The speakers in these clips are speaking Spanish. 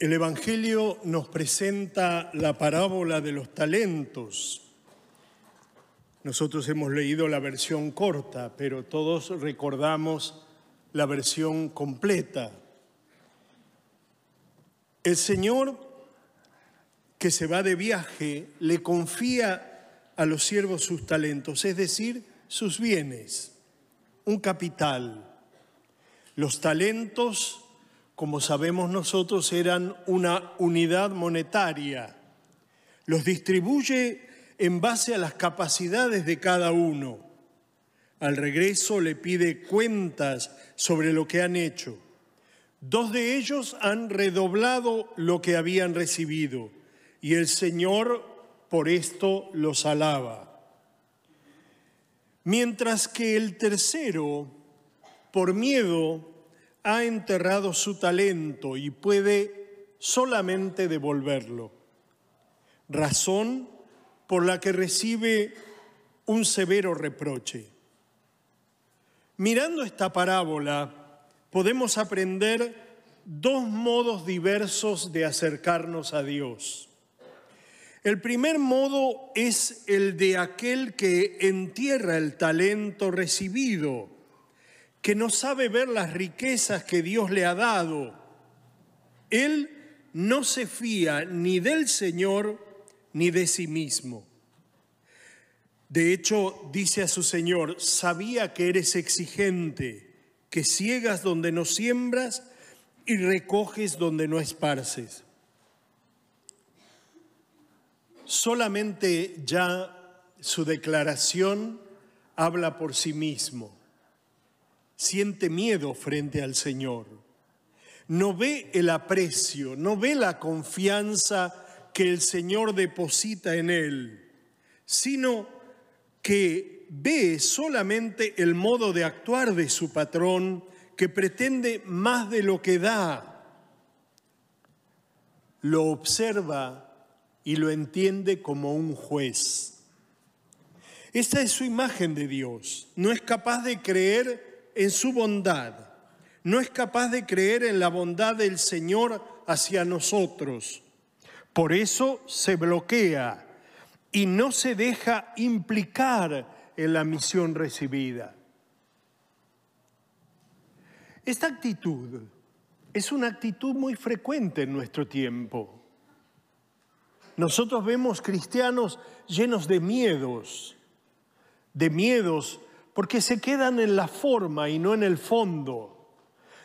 El Evangelio nos presenta la parábola de los talentos. Nosotros hemos leído la versión corta, pero todos recordamos la versión completa. El Señor que se va de viaje le confía a los siervos sus talentos, es decir, sus bienes, un capital. Los talentos como sabemos nosotros, eran una unidad monetaria. Los distribuye en base a las capacidades de cada uno. Al regreso le pide cuentas sobre lo que han hecho. Dos de ellos han redoblado lo que habían recibido y el Señor por esto los alaba. Mientras que el tercero, por miedo, ha enterrado su talento y puede solamente devolverlo. Razón por la que recibe un severo reproche. Mirando esta parábola, podemos aprender dos modos diversos de acercarnos a Dios. El primer modo es el de aquel que entierra el talento recibido que no sabe ver las riquezas que Dios le ha dado. Él no se fía ni del Señor ni de sí mismo. De hecho, dice a su Señor, sabía que eres exigente, que ciegas donde no siembras y recoges donde no esparces. Solamente ya su declaración habla por sí mismo siente miedo frente al Señor. No ve el aprecio, no ve la confianza que el Señor deposita en él, sino que ve solamente el modo de actuar de su patrón que pretende más de lo que da. Lo observa y lo entiende como un juez. Esta es su imagen de Dios. No es capaz de creer en su bondad, no es capaz de creer en la bondad del Señor hacia nosotros. Por eso se bloquea y no se deja implicar en la misión recibida. Esta actitud es una actitud muy frecuente en nuestro tiempo. Nosotros vemos cristianos llenos de miedos, de miedos porque se quedan en la forma y no en el fondo.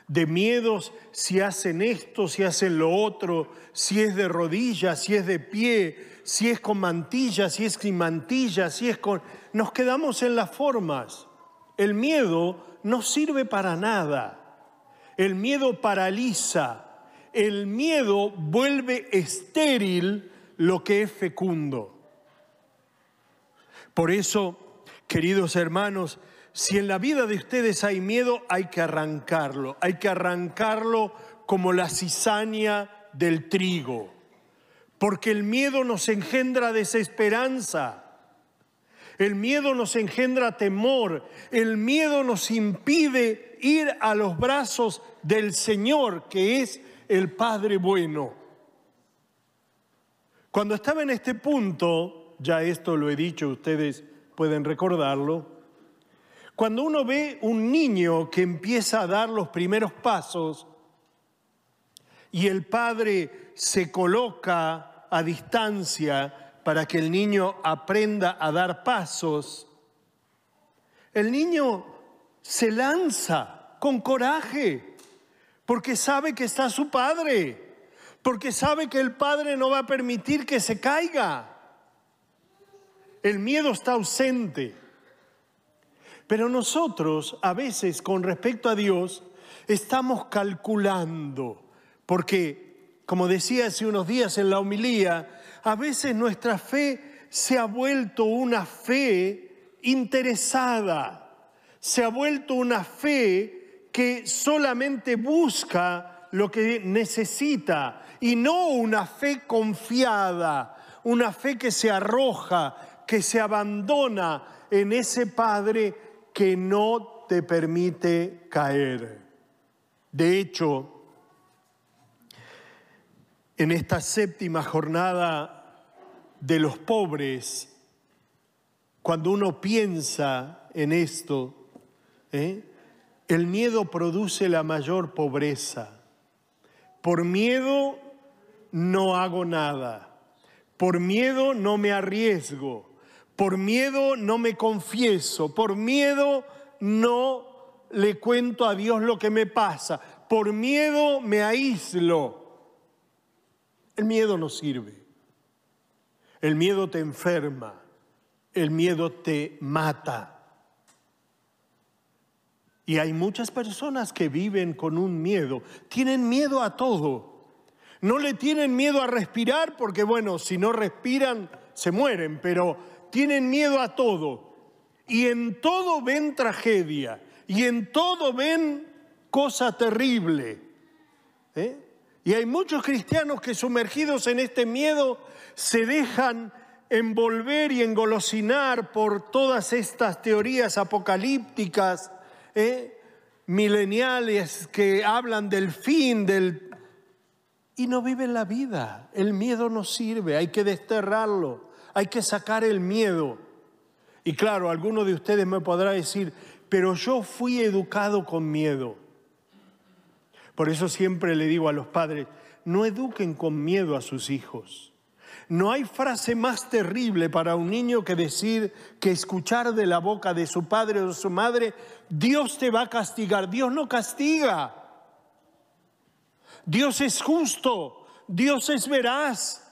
De miedos si hacen esto, si hacen lo otro, si es de rodillas, si es de pie, si es con mantilla, si es sin mantilla, si es con... Nos quedamos en las formas. El miedo no sirve para nada. El miedo paraliza. El miedo vuelve estéril lo que es fecundo. Por eso Queridos hermanos, si en la vida de ustedes hay miedo, hay que arrancarlo. Hay que arrancarlo como la cizaña del trigo. Porque el miedo nos engendra desesperanza. El miedo nos engendra temor. El miedo nos impide ir a los brazos del Señor, que es el Padre bueno. Cuando estaba en este punto, ya esto lo he dicho, ustedes pueden recordarlo, cuando uno ve un niño que empieza a dar los primeros pasos y el padre se coloca a distancia para que el niño aprenda a dar pasos, el niño se lanza con coraje porque sabe que está su padre, porque sabe que el padre no va a permitir que se caiga. El miedo está ausente. Pero nosotros a veces con respecto a Dios estamos calculando, porque como decía hace unos días en la homilía, a veces nuestra fe se ha vuelto una fe interesada, se ha vuelto una fe que solamente busca lo que necesita y no una fe confiada, una fe que se arroja, que se abandona en ese Padre que no te permite caer. De hecho, en esta séptima jornada de los pobres, cuando uno piensa en esto, ¿eh? el miedo produce la mayor pobreza. Por miedo no hago nada. Por miedo no me arriesgo. Por miedo no me confieso. Por miedo no le cuento a Dios lo que me pasa. Por miedo me aíslo. El miedo no sirve. El miedo te enferma. El miedo te mata. Y hay muchas personas que viven con un miedo. Tienen miedo a todo. No le tienen miedo a respirar porque, bueno, si no respiran, se mueren, pero tienen miedo a todo. Y en todo ven tragedia. Y en todo ven cosa terrible. ¿eh? Y hay muchos cristianos que sumergidos en este miedo se dejan envolver y engolosinar por todas estas teorías apocalípticas, ¿eh? mileniales que hablan del fin, del... Y no viven la vida. El miedo no sirve, hay que desterrarlo, hay que sacar el miedo. Y claro, alguno de ustedes me podrá decir, pero yo fui educado con miedo. Por eso siempre le digo a los padres, no eduquen con miedo a sus hijos. No hay frase más terrible para un niño que decir, que escuchar de la boca de su padre o de su madre, Dios te va a castigar. Dios no castiga. Dios es justo, Dios es veraz.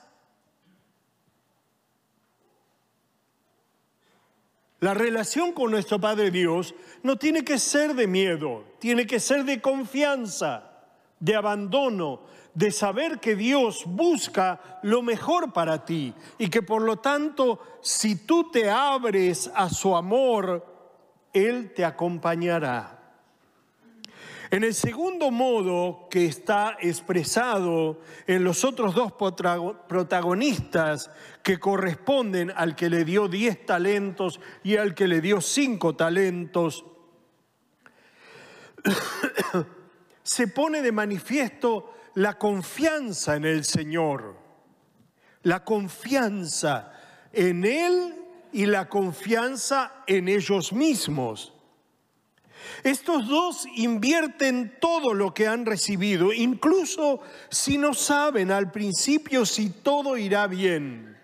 La relación con nuestro Padre Dios no tiene que ser de miedo, tiene que ser de confianza de abandono, de saber que Dios busca lo mejor para ti y que por lo tanto si tú te abres a su amor, Él te acompañará. En el segundo modo que está expresado en los otros dos protagonistas que corresponden al que le dio diez talentos y al que le dio cinco talentos, se pone de manifiesto la confianza en el Señor, la confianza en Él y la confianza en ellos mismos. Estos dos invierten todo lo que han recibido, incluso si no saben al principio si todo irá bien.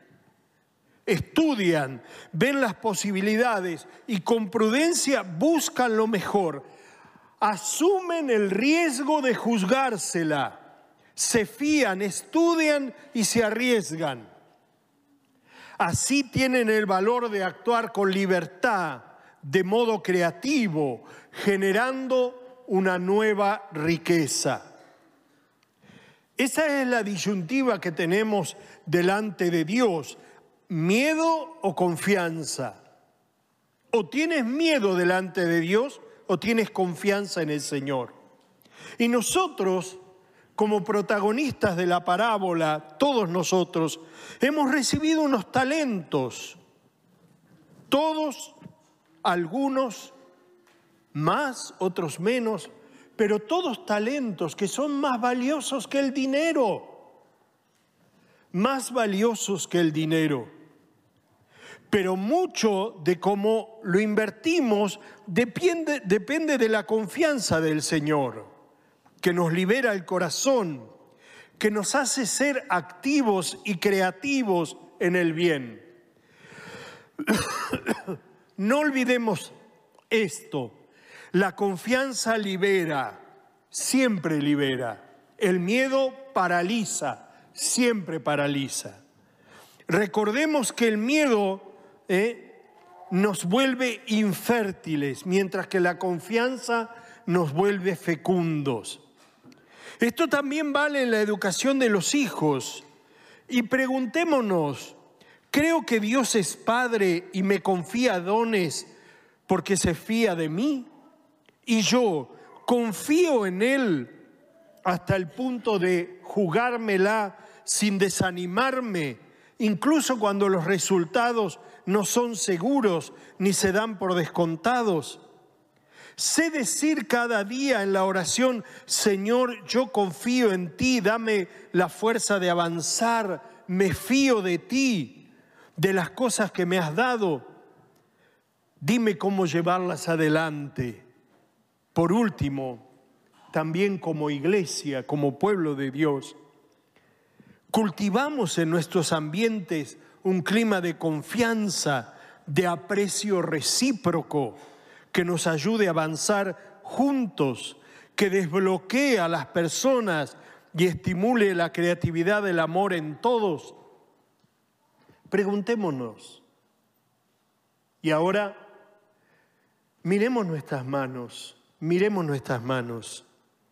Estudian, ven las posibilidades y con prudencia buscan lo mejor asumen el riesgo de juzgársela, se fían, estudian y se arriesgan. Así tienen el valor de actuar con libertad, de modo creativo, generando una nueva riqueza. Esa es la disyuntiva que tenemos delante de Dios, miedo o confianza. O tienes miedo delante de Dios o tienes confianza en el Señor. Y nosotros, como protagonistas de la parábola, todos nosotros, hemos recibido unos talentos, todos, algunos más, otros menos, pero todos talentos que son más valiosos que el dinero, más valiosos que el dinero pero mucho de cómo lo invertimos depende, depende de la confianza del Señor, que nos libera el corazón, que nos hace ser activos y creativos en el bien. No olvidemos esto, la confianza libera, siempre libera, el miedo paraliza, siempre paraliza. Recordemos que el miedo ¿eh? nos vuelve infértiles, mientras que la confianza nos vuelve fecundos. Esto también vale en la educación de los hijos. Y preguntémonos, ¿creo que Dios es Padre y me confía dones porque se fía de mí? Y yo confío en Él hasta el punto de jugármela sin desanimarme, incluso cuando los resultados no son seguros ni se dan por descontados. Sé decir cada día en la oración, Señor, yo confío en ti, dame la fuerza de avanzar, me fío de ti, de las cosas que me has dado. Dime cómo llevarlas adelante. Por último, también como iglesia, como pueblo de Dios, cultivamos en nuestros ambientes un clima de confianza, de aprecio recíproco que nos ayude a avanzar juntos, que desbloquee a las personas y estimule la creatividad del amor en todos. Preguntémonos. Y ahora miremos nuestras manos, miremos nuestras manos.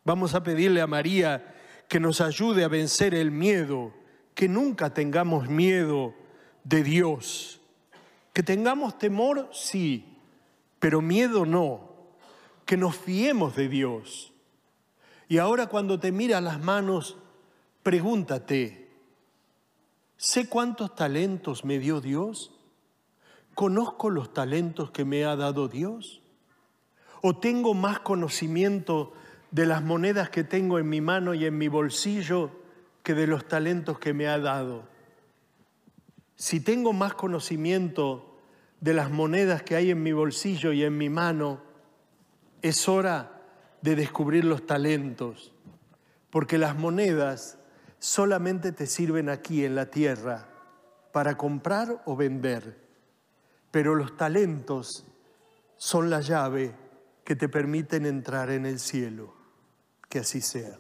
Vamos a pedirle a María que nos ayude a vencer el miedo, que nunca tengamos miedo de Dios. Que tengamos temor, sí, pero miedo no, que nos fiemos de Dios. Y ahora cuando te mira las manos, pregúntate, ¿sé cuántos talentos me dio Dios? ¿Conozco los talentos que me ha dado Dios? ¿O tengo más conocimiento de las monedas que tengo en mi mano y en mi bolsillo que de los talentos que me ha dado? Si tengo más conocimiento de las monedas que hay en mi bolsillo y en mi mano, es hora de descubrir los talentos, porque las monedas solamente te sirven aquí en la tierra para comprar o vender, pero los talentos son la llave que te permiten entrar en el cielo. Que así sea.